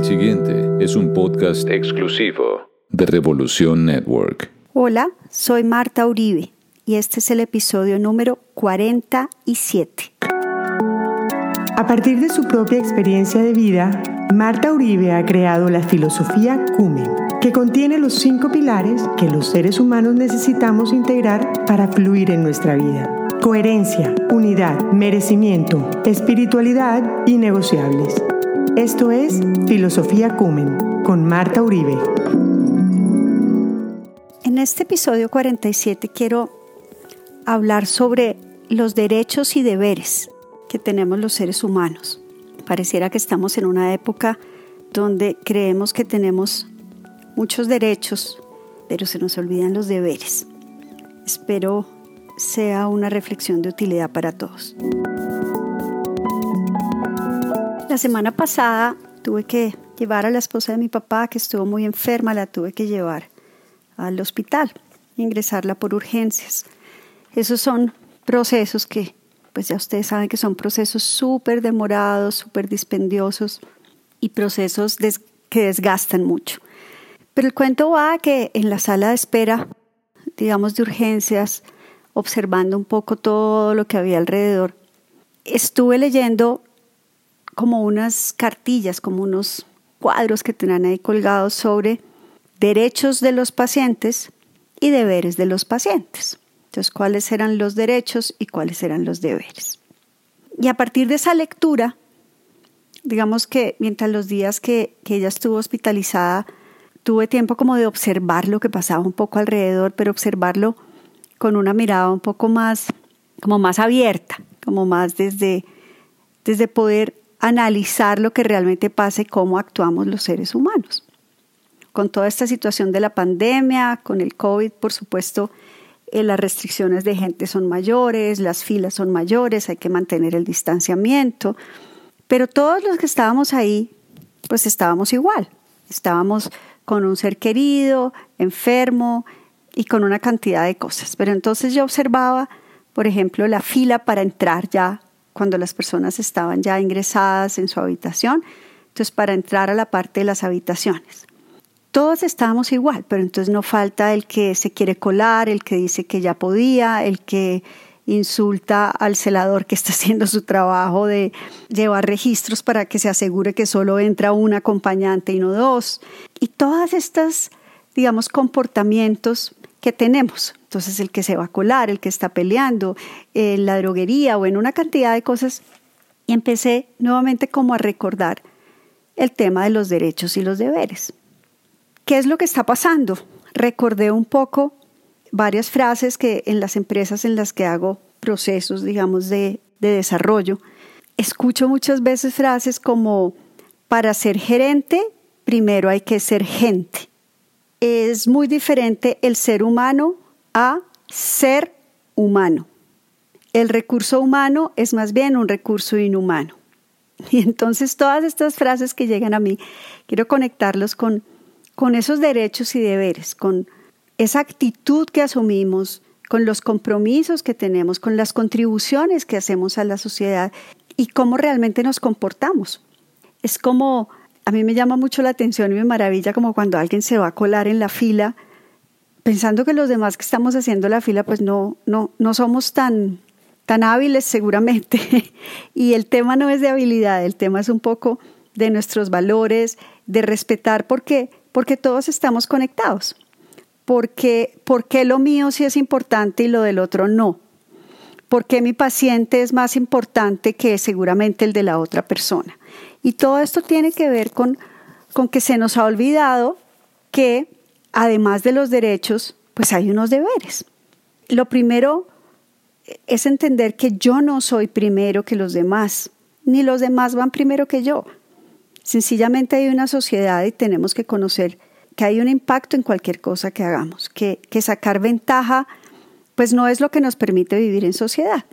El siguiente es un podcast exclusivo de Revolución Network. Hola, soy Marta Uribe y este es el episodio número 47. A partir de su propia experiencia de vida, Marta Uribe ha creado la filosofía Cumen, que contiene los cinco pilares que los seres humanos necesitamos integrar para fluir en nuestra vida. Coherencia, unidad, merecimiento, espiritualidad y negociables. Esto es Filosofía Cumen con Marta Uribe. En este episodio 47 quiero hablar sobre los derechos y deberes que tenemos los seres humanos. Pareciera que estamos en una época donde creemos que tenemos muchos derechos, pero se nos olvidan los deberes. Espero sea una reflexión de utilidad para todos. La semana pasada tuve que llevar a la esposa de mi papá, que estuvo muy enferma, la tuve que llevar al hospital, ingresarla por urgencias. Esos son procesos que, pues ya ustedes saben que son procesos súper demorados, súper dispendiosos y procesos que desgastan mucho. Pero el cuento va que en la sala de espera, digamos de urgencias, observando un poco todo lo que había alrededor, estuve leyendo como unas cartillas, como unos cuadros que tenían ahí colgados sobre derechos de los pacientes y deberes de los pacientes. Entonces, cuáles eran los derechos y cuáles eran los deberes. Y a partir de esa lectura, digamos que mientras los días que, que ella estuvo hospitalizada, tuve tiempo como de observar lo que pasaba un poco alrededor, pero observarlo con una mirada un poco más, como más abierta, como más desde, desde poder analizar lo que realmente pasa y cómo actuamos los seres humanos. Con toda esta situación de la pandemia, con el COVID, por supuesto, eh, las restricciones de gente son mayores, las filas son mayores, hay que mantener el distanciamiento, pero todos los que estábamos ahí, pues estábamos igual, estábamos con un ser querido, enfermo y con una cantidad de cosas. Pero entonces yo observaba, por ejemplo, la fila para entrar ya cuando las personas estaban ya ingresadas en su habitación, entonces para entrar a la parte de las habitaciones. Todos estábamos igual, pero entonces no falta el que se quiere colar, el que dice que ya podía, el que insulta al celador que está haciendo su trabajo de llevar registros para que se asegure que solo entra un acompañante y no dos. Y todas estas, digamos, comportamientos que tenemos. Entonces el que se va a colar, el que está peleando, en la droguería o en una cantidad de cosas. Y empecé nuevamente como a recordar el tema de los derechos y los deberes. ¿Qué es lo que está pasando? Recordé un poco varias frases que en las empresas en las que hago procesos, digamos, de, de desarrollo, escucho muchas veces frases como, para ser gerente, primero hay que ser gente es muy diferente el ser humano a ser humano. El recurso humano es más bien un recurso inhumano. Y entonces todas estas frases que llegan a mí, quiero conectarlos con, con esos derechos y deberes, con esa actitud que asumimos, con los compromisos que tenemos, con las contribuciones que hacemos a la sociedad y cómo realmente nos comportamos. Es como a mí me llama mucho la atención y me maravilla como cuando alguien se va a colar en la fila, pensando que los demás que estamos haciendo la fila, pues no, no, no somos tan, tan hábiles seguramente. y el tema no es de habilidad, el tema es un poco de nuestros valores, de respetar, porque, porque todos estamos conectados. Porque, porque lo mío sí es importante y lo del otro no? Porque mi paciente es más importante que seguramente el de la otra persona? Y todo esto tiene que ver con, con que se nos ha olvidado que además de los derechos, pues hay unos deberes. Lo primero es entender que yo no soy primero que los demás, ni los demás van primero que yo. Sencillamente hay una sociedad y tenemos que conocer que hay un impacto en cualquier cosa que hagamos, que, que sacar ventaja pues no es lo que nos permite vivir en sociedad.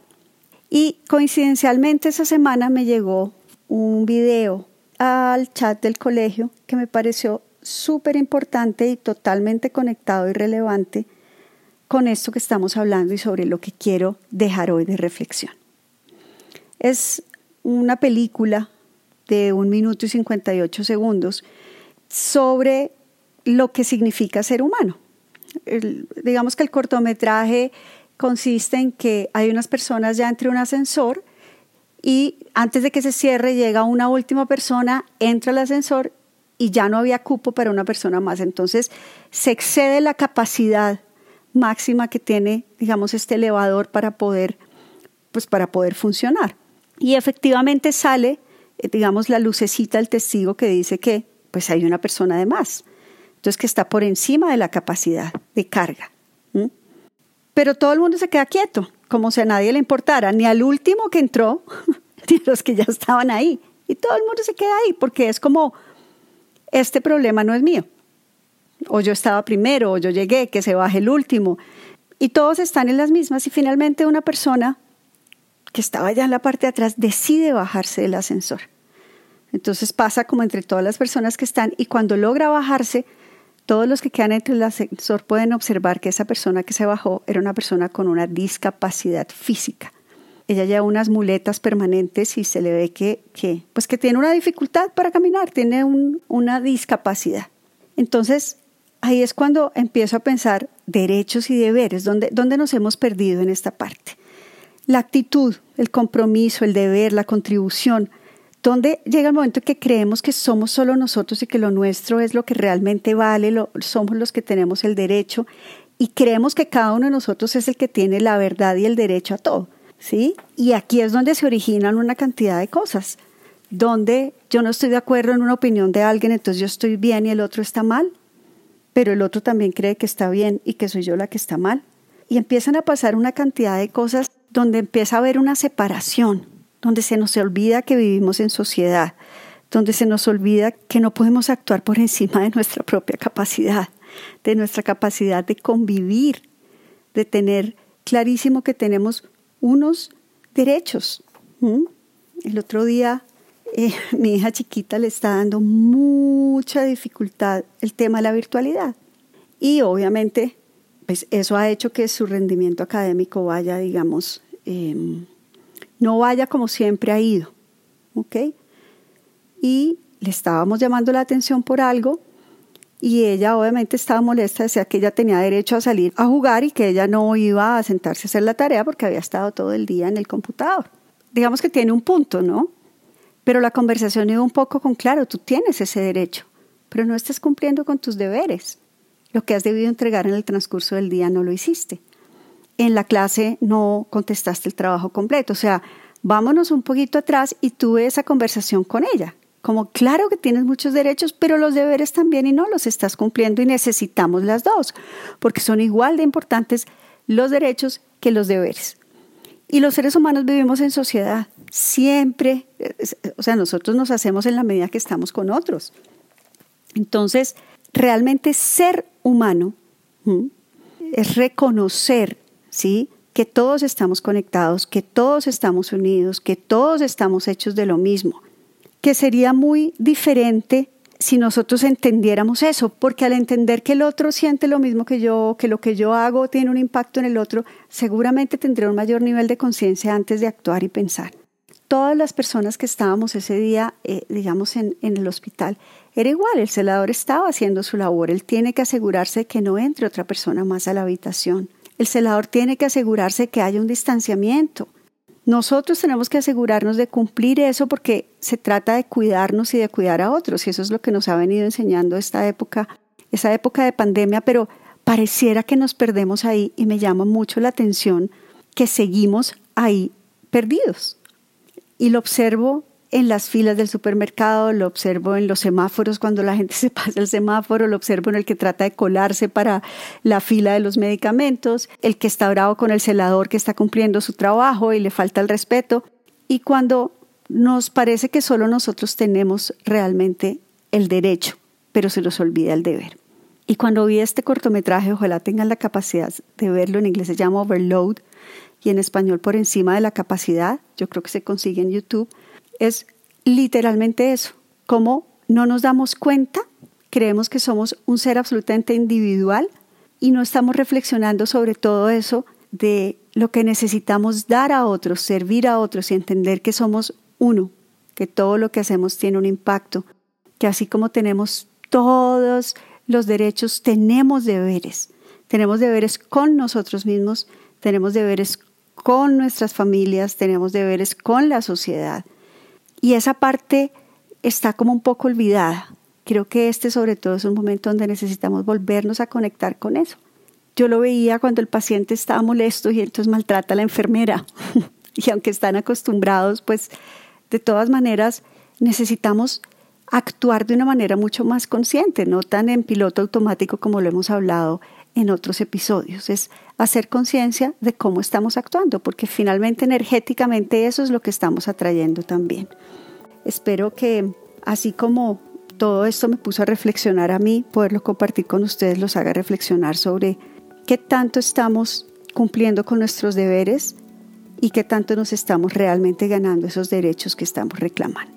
Y coincidencialmente esa semana me llegó un video al chat del colegio que me pareció súper importante y totalmente conectado y relevante con esto que estamos hablando y sobre lo que quiero dejar hoy de reflexión. Es una película de un minuto y 58 segundos sobre lo que significa ser humano. Digamos que el cortometraje consiste en que hay unas personas ya entre un ascensor y antes de que se cierre llega una última persona, entra al ascensor y ya no había cupo para una persona más. Entonces se excede la capacidad máxima que tiene, digamos, este elevador para poder, pues para poder funcionar. Y efectivamente sale, eh, digamos, la lucecita del testigo que dice que pues hay una persona de más. Entonces que está por encima de la capacidad de carga. Pero todo el mundo se queda quieto, como si a nadie le importara, ni al último que entró, ni a los que ya estaban ahí. Y todo el mundo se queda ahí, porque es como, este problema no es mío. O yo estaba primero, o yo llegué, que se baje el último. Y todos están en las mismas y finalmente una persona que estaba ya en la parte de atrás decide bajarse del ascensor. Entonces pasa como entre todas las personas que están y cuando logra bajarse, todos los que quedan entre el ascensor pueden observar que esa persona que se bajó era una persona con una discapacidad física. Ella lleva unas muletas permanentes y se le ve que, que pues que tiene una dificultad para caminar, tiene una discapacidad. Entonces, ahí es cuando empiezo a pensar derechos y deberes, ¿dónde, dónde nos hemos perdido en esta parte? La actitud, el compromiso, el deber, la contribución, donde llega el momento en que creemos que somos solo nosotros y que lo nuestro es lo que realmente vale, somos los que tenemos el derecho y creemos que cada uno de nosotros es el que tiene la verdad y el derecho a todo, ¿sí? Y aquí es donde se originan una cantidad de cosas, donde yo no estoy de acuerdo en una opinión de alguien, entonces yo estoy bien y el otro está mal, pero el otro también cree que está bien y que soy yo la que está mal. Y empiezan a pasar una cantidad de cosas donde empieza a haber una separación, donde se nos olvida que vivimos en sociedad, donde se nos olvida que no podemos actuar por encima de nuestra propia capacidad, de nuestra capacidad de convivir, de tener clarísimo que tenemos unos derechos. El otro día eh, mi hija chiquita le está dando mucha dificultad el tema de la virtualidad y obviamente pues eso ha hecho que su rendimiento académico vaya, digamos, em, no vaya como siempre ha ido. ¿Ok? Y le estábamos llamando la atención por algo y ella obviamente estaba molesta, decía que ella tenía derecho a salir a jugar y que ella no iba a sentarse a hacer la tarea porque había estado todo el día en el computador. Digamos que tiene un punto, ¿no? Pero la conversación iba un poco con, claro, tú tienes ese derecho, pero no estás cumpliendo con tus deberes. Lo que has debido entregar en el transcurso del día no lo hiciste en la clase no contestaste el trabajo completo. O sea, vámonos un poquito atrás y tuve esa conversación con ella. Como claro que tienes muchos derechos, pero los deberes también y no los estás cumpliendo y necesitamos las dos, porque son igual de importantes los derechos que los deberes. Y los seres humanos vivimos en sociedad, siempre, o sea, nosotros nos hacemos en la medida que estamos con otros. Entonces, realmente ser humano es reconocer ¿sí? Que todos estamos conectados, que todos estamos unidos, que todos estamos hechos de lo mismo. Que sería muy diferente si nosotros entendiéramos eso, porque al entender que el otro siente lo mismo que yo, que lo que yo hago tiene un impacto en el otro, seguramente tendré un mayor nivel de conciencia antes de actuar y pensar. Todas las personas que estábamos ese día, eh, digamos, en, en el hospital, era igual, el celador estaba haciendo su labor, él tiene que asegurarse que no entre otra persona más a la habitación. El celador tiene que asegurarse que haya un distanciamiento. Nosotros tenemos que asegurarnos de cumplir eso porque se trata de cuidarnos y de cuidar a otros. Y eso es lo que nos ha venido enseñando esta época, esa época de pandemia, pero pareciera que nos perdemos ahí y me llama mucho la atención que seguimos ahí perdidos. Y lo observo en las filas del supermercado, lo observo en los semáforos cuando la gente se pasa el semáforo, lo observo en el que trata de colarse para la fila de los medicamentos, el que está bravo con el celador que está cumpliendo su trabajo y le falta el respeto. Y cuando nos parece que solo nosotros tenemos realmente el derecho, pero se nos olvida el deber. Y cuando vi este cortometraje, ojalá tengan la capacidad de verlo, en inglés se llama Overload y en español por encima de la capacidad, yo creo que se consigue en YouTube, es literalmente eso, como no nos damos cuenta, creemos que somos un ser absolutamente individual y no estamos reflexionando sobre todo eso de lo que necesitamos dar a otros, servir a otros y entender que somos uno, que todo lo que hacemos tiene un impacto, que así como tenemos todos los derechos, tenemos deberes. Tenemos deberes con nosotros mismos, tenemos deberes con nuestras familias, tenemos deberes con la sociedad. Y esa parte está como un poco olvidada. Creo que este sobre todo es un momento donde necesitamos volvernos a conectar con eso. Yo lo veía cuando el paciente estaba molesto y entonces maltrata a la enfermera. y aunque están acostumbrados, pues de todas maneras necesitamos actuar de una manera mucho más consciente, no tan en piloto automático como lo hemos hablado en otros episodios. Es hacer conciencia de cómo estamos actuando, porque finalmente energéticamente eso es lo que estamos atrayendo también. Espero que así como todo esto me puso a reflexionar a mí, poderlo compartir con ustedes los haga reflexionar sobre qué tanto estamos cumpliendo con nuestros deberes y qué tanto nos estamos realmente ganando esos derechos que estamos reclamando.